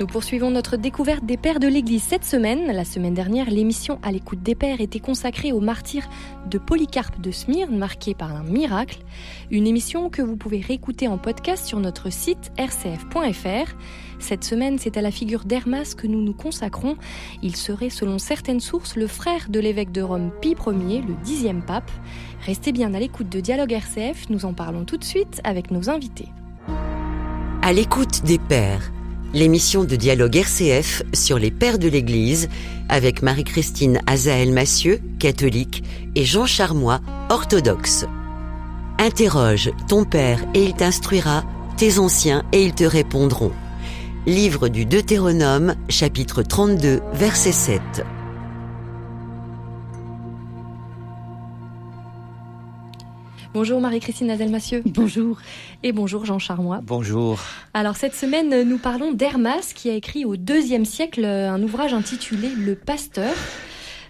Nous poursuivons notre découverte des pères de l'Église cette semaine. La semaine dernière, l'émission À l'écoute des pères était consacrée au martyr de Polycarpe de Smyrne, marqué par un miracle. Une émission que vous pouvez réécouter en podcast sur notre site rcf.fr. Cette semaine, c'est à la figure d'Hermas que nous nous consacrons. Il serait, selon certaines sources, le frère de l'évêque de Rome Pie Ier, le dixième pape. Restez bien à l'écoute de Dialogue RCF, nous en parlons tout de suite avec nos invités. À l'écoute des pères l'émission de dialogue RCF sur les pères de l'Église avec Marie-Christine Azaël Massieu, catholique, et Jean Charmois, orthodoxe. Interroge ton père et il t'instruira, tes anciens et ils te répondront. Livre du Deutéronome, chapitre 32, verset 7. Bonjour Marie-Christine Adelmassieux. Bonjour. Et bonjour Jean Charmois. Bonjour. Alors cette semaine, nous parlons d'Hermas qui a écrit au deuxième siècle un ouvrage intitulé Le Pasteur.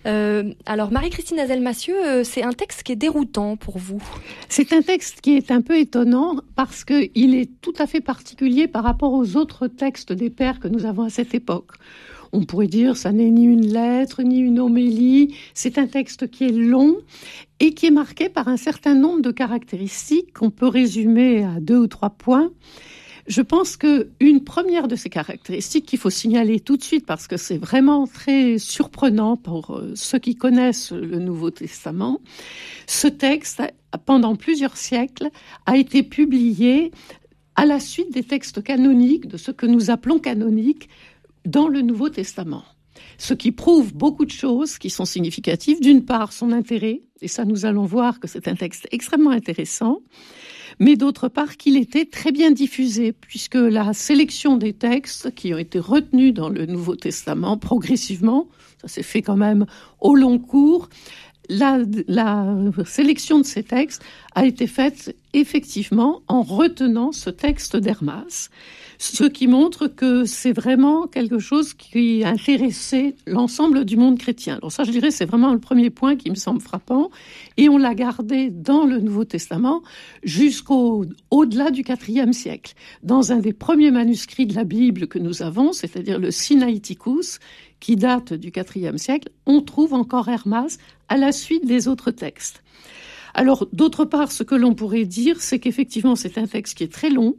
Euh, alors Marie-Christine Azelmassieux, euh, c'est un texte qui est déroutant pour vous. C'est un texte qui est un peu étonnant parce qu'il est tout à fait particulier par rapport aux autres textes des pères que nous avons à cette époque. On pourrait dire ça n'est ni une lettre ni une homélie, c'est un texte qui est long et qui est marqué par un certain nombre de caractéristiques qu'on peut résumer à deux ou trois points. Je pense que une première de ces caractéristiques qu'il faut signaler tout de suite parce que c'est vraiment très surprenant pour euh, ceux qui connaissent le Nouveau Testament, ce texte pendant plusieurs siècles a été publié à la suite des textes canoniques, de ce que nous appelons canoniques, dans le Nouveau Testament. Ce qui prouve beaucoup de choses qui sont significatives. D'une part, son intérêt, et ça nous allons voir que c'est un texte extrêmement intéressant, mais d'autre part qu'il était très bien diffusé, puisque la sélection des textes qui ont été retenus dans le Nouveau Testament progressivement, ça s'est fait quand même au long cours, la, sélection de ces textes a été faite effectivement en retenant ce texte d'Hermas ce qui montre que c'est vraiment quelque chose qui intéressait l'ensemble du monde chrétien. Alors ça, je dirais, c'est vraiment le premier point qui me semble frappant, et on l'a gardé dans le Nouveau Testament jusqu'au au-delà du IVe siècle. Dans un des premiers manuscrits de la Bible que nous avons, c'est-à-dire le Sinaiticus, qui date du IVe siècle, on trouve encore Hermas à la suite des autres textes. Alors, d'autre part, ce que l'on pourrait dire, c'est qu'effectivement, c'est un texte qui est très long,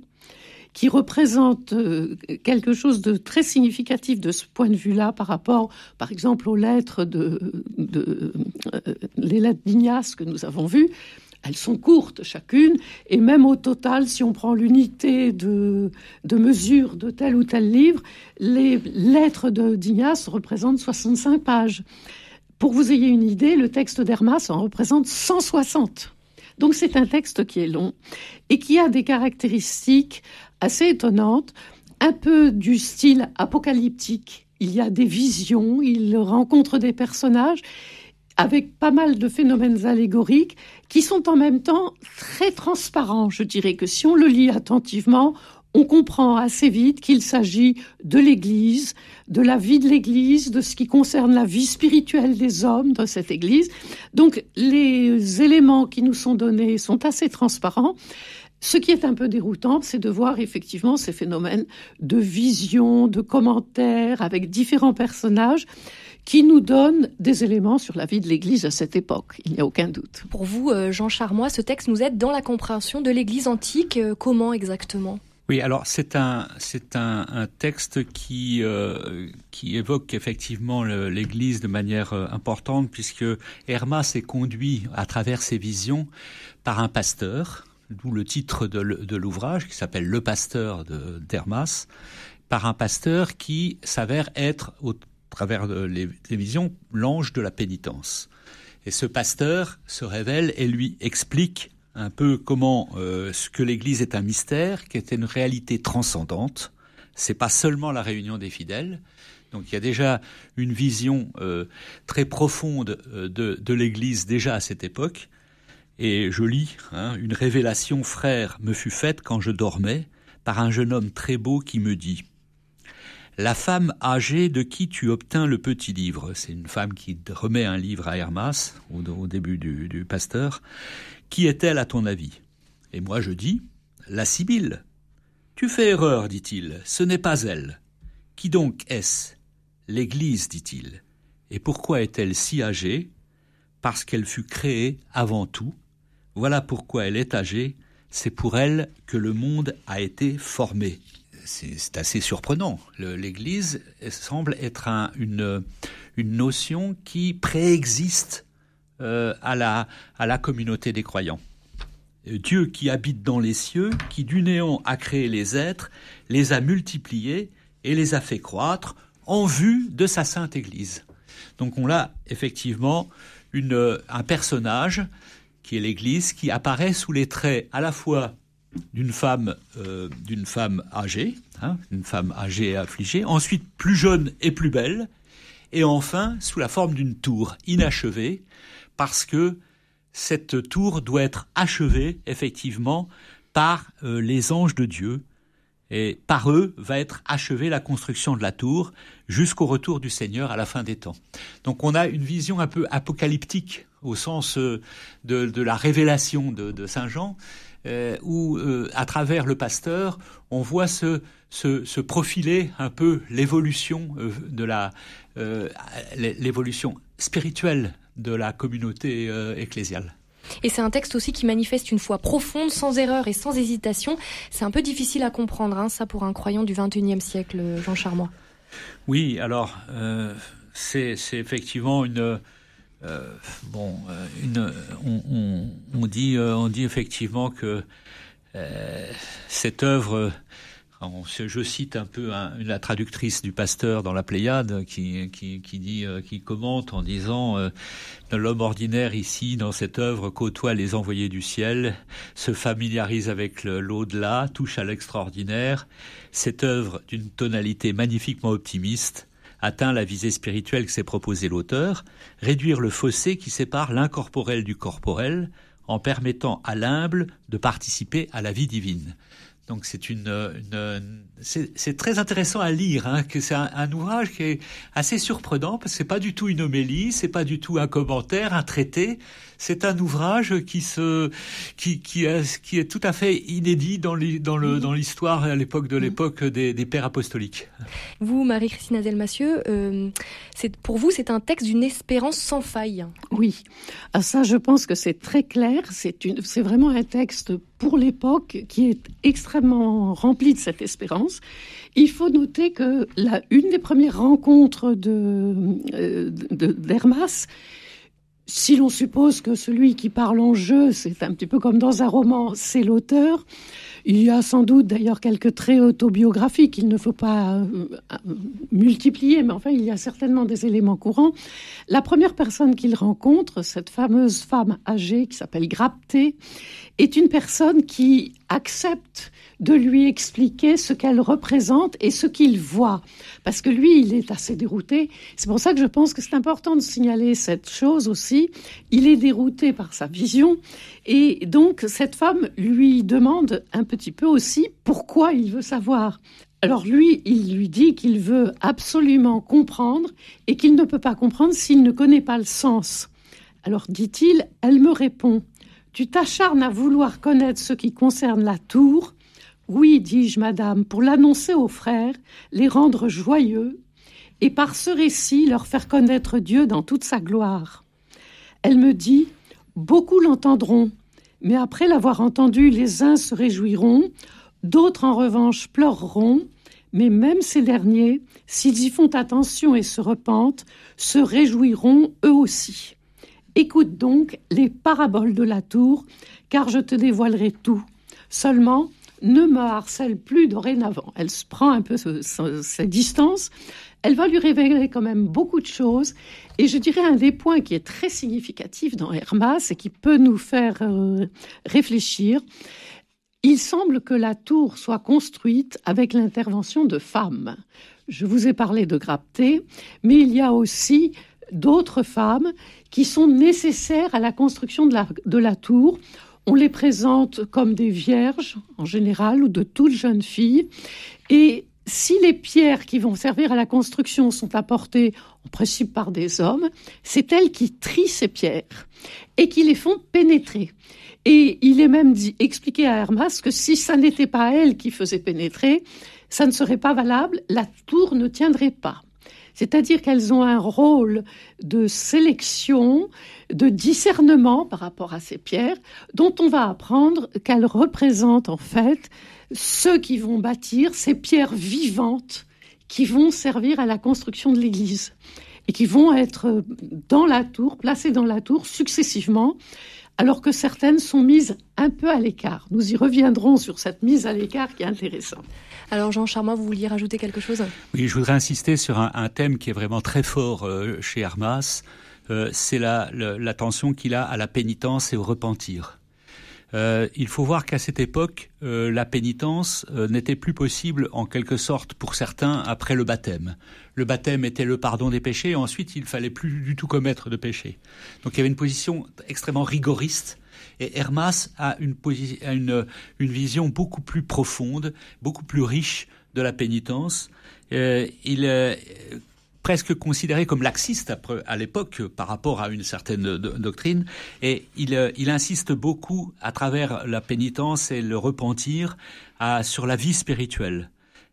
qui représente euh, quelque chose de très significatif de ce point de vue-là par rapport, par exemple, aux lettres de, de euh, les lettres d'Ignace que nous avons vues. Elles sont courtes chacune, et même au total, si on prend l'unité de, de mesure de tel ou tel livre, les lettres d'Ignace représentent 65 pages. Pour vous ayez une idée, le texte d'Hermas en représente 160. Donc c'est un texte qui est long et qui a des caractéristiques assez étonnantes, un peu du style apocalyptique. Il y a des visions, il rencontre des personnages avec pas mal de phénomènes allégoriques qui sont en même temps très transparents. Je dirais que si on le lit attentivement, on comprend assez vite qu'il s'agit de l'Église, de la vie de l'Église, de ce qui concerne la vie spirituelle des hommes dans cette Église. Donc les éléments qui nous sont donnés sont assez transparents. Ce qui est un peu déroutant, c'est de voir effectivement ces phénomènes de vision, de commentaires avec différents personnages qui nous donnent des éléments sur la vie de l'Église à cette époque, il n'y a aucun doute. Pour vous, euh, Jean Charmois, ce texte nous aide dans la compréhension de l'Église antique. Euh, comment exactement? Oui, alors c'est un c'est un, un, texte qui euh, qui évoque effectivement l'Église de manière euh, importante puisque Hermas est conduit à travers ses visions par un pasteur, d'où le titre de l'ouvrage qui s'appelle Le pasteur d'Hermas, par un pasteur qui s'avère être au travers de les visions l'ange de la pénitence. Et ce pasteur se révèle et lui explique un peu comment euh, ce que l'Église est un mystère, qui est une réalité transcendante. C'est pas seulement la réunion des fidèles. Donc il y a déjà une vision euh, très profonde euh, de, l'Église déjà à cette époque. Et je lis, hein, une révélation, frère, me fut faite quand je dormais par un jeune homme très beau qui me dit La femme âgée de qui tu obtins le petit livre, c'est une femme qui remet un livre à Hermas au, début du, du pasteur, qui est-elle à ton avis? Et moi je dis La Sibylle. Tu fais erreur, dit-il, ce n'est pas elle. Qui donc est-ce? L'Église, dit-il. Et pourquoi est-elle si âgée? Parce qu'elle fut créée avant tout. Voilà pourquoi elle est âgée. C'est pour elle que le monde a été formé. C'est assez surprenant. L'Église semble être une, notion qui préexiste euh, à, la, communauté des croyants. Dieu qui habite dans les cieux, qui du néant a créé les êtres, les a multipliés et les a fait croître en vue de sa sainte Église. Donc on a effectivement un personnage qui est l'Église qui apparaît sous les traits à la fois d'une femme, euh, d'une femme âgée, hein, une femme âgée et affligée, ensuite plus jeune et plus belle, et enfin sous la forme d'une tour inachevée, parce que cette tour doit être achevée effectivement par euh, les anges de Dieu, et par eux va être achevée la construction de la tour jusqu'au retour du Seigneur à la fin des temps. Donc on a une vision un peu apocalyptique au sens euh, de, la révélation de, Saint Jean, euh, où euh, à travers le pasteur, on voit se, se, profiler un peu l'évolution de la l'évolution spirituelle de la communauté ecclésiale. Et c'est un texte aussi qui manifeste une foi profonde, sans erreur et sans hésitation. C'est un peu difficile à comprendre, hein, ça, pour un croyant du XXIe siècle, Jean Charmois. Oui, alors, euh, c'est effectivement une. Euh, bon, euh, on, dit, on dit effectivement que cette œuvre je cite un peu la traductrice du pasteur dans la Pléiade qui, qui, dit, euh, qui commente en disant euh, l'homme ordinaire ici dans cette œuvre côtoie les envoyés du ciel, se familiarise avec l'au-delà, touche à l'extraordinaire. Cette œuvre d'une tonalité magnifiquement optimiste atteint la visée spirituelle que s'est proposé l'auteur, réduire le fossé qui sépare l'incorporel du corporel en permettant à l'humble de participer à la vie divine. Donc c'est une, c'est très intéressant à lire, hein, que c'est un, ouvrage qui est assez surprenant parce que c'est pas du tout une homélie, c'est pas du tout un commentaire, un traité. C'est un ouvrage qui se, qui, qui, est, qui est tout à fait inédit dans dans le, dans l'histoire à l'époque de l'époque des, des, pères apostoliques. Vous, Marie-Christine Azelmassieux, euh, c'est pour vous c'est un texte d'une espérance sans faille. Oui, à ah, ça je pense que c'est très clair. C'est une, c'est vraiment un texte pour l'époque qui est extrêmement rempli de cette espérance. Il faut noter que la, une des premières rencontres de, euh, d'Hermas, si l'on suppose que celui qui parle en jeu, c'est un petit peu comme dans un roman, c'est l'auteur, il y a sans doute d'ailleurs quelques traits autobiographiques, il ne faut pas euh, multiplier, mais enfin il y a certainement des éléments courants. La première personne qu'il rencontre, cette fameuse femme âgée qui s'appelle Grapté, est une personne qui accepte de lui expliquer ce qu'elle représente et ce qu'il voit. Parce que lui, il est assez dérouté. C'est pour ça que je pense que c'est important de signaler cette chose aussi. Il est dérouté par sa vision. Et donc, cette femme lui demande un petit peu aussi pourquoi il veut savoir. Alors lui, il lui dit qu'il veut absolument comprendre et qu'il ne peut pas comprendre s'il ne connaît pas le sens. Alors dit-il, elle me répond, tu t'acharnes à vouloir connaître ce qui concerne la tour. Oui, dis-je, madame, pour l'annoncer aux frères, les rendre joyeux, et par ce récit leur faire connaître Dieu dans toute sa gloire. Elle me dit, beaucoup l'entendront, mais après l'avoir entendu, les uns se réjouiront, d'autres en revanche pleureront, mais même ces derniers, s'ils y font attention et se repentent, se réjouiront eux aussi. Écoute donc les paraboles de la tour, car je te dévoilerai tout. Seulement, ne me harcèle plus dorénavant. Elle se prend un peu sa distance. Elle va lui révéler quand même beaucoup de choses. Et je dirais un des points qui est très significatif dans Hermas et qui peut nous faire euh, réfléchir. Il semble que la tour soit construite avec l'intervention de femmes. Je vous ai parlé de Grapté, mais il y a aussi d'autres femmes qui sont nécessaires à la construction de la, de la tour. On les présente comme des vierges en général ou de toutes jeunes filles. Et si les pierres qui vont servir à la construction sont apportées en principe par des hommes, c'est elles qui trient ces pierres et qui les font pénétrer. Et il est même dit, expliqué à Hermas que si ça n'était pas elle qui faisait pénétrer, ça ne serait pas valable, la tour ne tiendrait pas. C'est-à-dire qu'elles ont un rôle de sélection, de discernement par rapport à ces pierres, dont on va apprendre qu'elles représentent en fait ceux qui vont bâtir ces pierres vivantes qui vont servir à la construction de l'Église et qui vont être dans la tour, placées dans la tour successivement, alors que certaines sont mises un peu à l'écart. Nous y reviendrons sur cette mise à l'écart qui est intéressante. Alors Jean Charmant, vous vouliez rajouter quelque chose? Oui, je voudrais insister sur un, thème qui est vraiment très fort euh, chez Hermas, euh, c'est l'attention qu'il a à la pénitence et au repentir. Euh, il faut voir qu'à cette époque, la pénitence n'était plus possible en quelque sorte pour certains après le baptême. Le baptême était le pardon des péchés, et ensuite il fallait plus du tout commettre de péché. Donc il y avait une position extrêmement rigoriste et Hermas a une, une, une, vision beaucoup plus profonde, beaucoup plus riche de la pénitence. Euh, il est presque considéré comme laxiste à l'époque par rapport à une certaine doctrine, et il, euh, il, insiste beaucoup à travers la pénitence et le repentir sur la vie spirituelle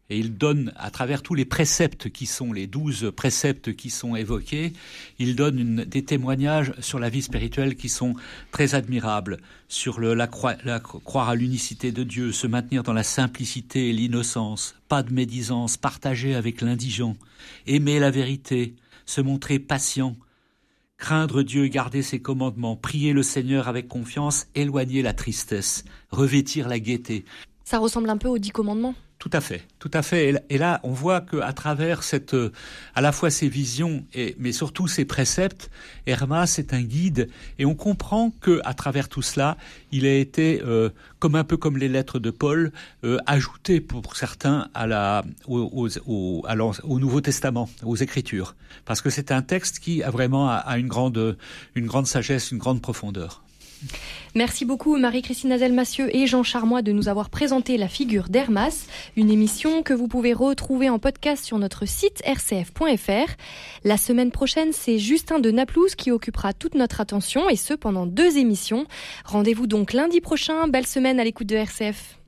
et il donne, à travers tous les préceptes qui sont, les douze préceptes qui sont évoqués, il donne des témoignages sur la vie spirituelle qui sont très admirables, sur le, la, croire à l'unicité de Dieu, se maintenir dans la simplicité et l'innocence, pas de médisance, partager avec l'indigent, aimer la vérité, se montrer patient, craindre Dieu garder ses commandements, prier le Seigneur avec confiance, éloigner la tristesse, revêtir la gaieté. Ça ressemble un peu aux dix commandements tout à fait, tout à fait. Et là, on voit qu'à travers cette, euh, à la fois ces visions, et, mais surtout ces préceptes, Hermas est un guide, et on comprend que à travers tout cela, il a été, euh, comme un peu comme les lettres de Paul, euh, ajouté pour certains à la, au, au, au, Nouveau Testament, aux Écritures, parce que c'est un texte qui a vraiment a une grande, une grande sagesse, une grande profondeur. Merci beaucoup Marie-Christine Azel-Massieu et Jean Charmois de nous avoir présenté la figure d'Hermas, une émission que vous pouvez retrouver en podcast sur notre site rcf.fr. La semaine prochaine, c'est Justin de Naplouse qui occupera toute notre attention et ce pendant deux émissions. Rendez-vous donc lundi prochain. Belle semaine à l'écoute de RCF.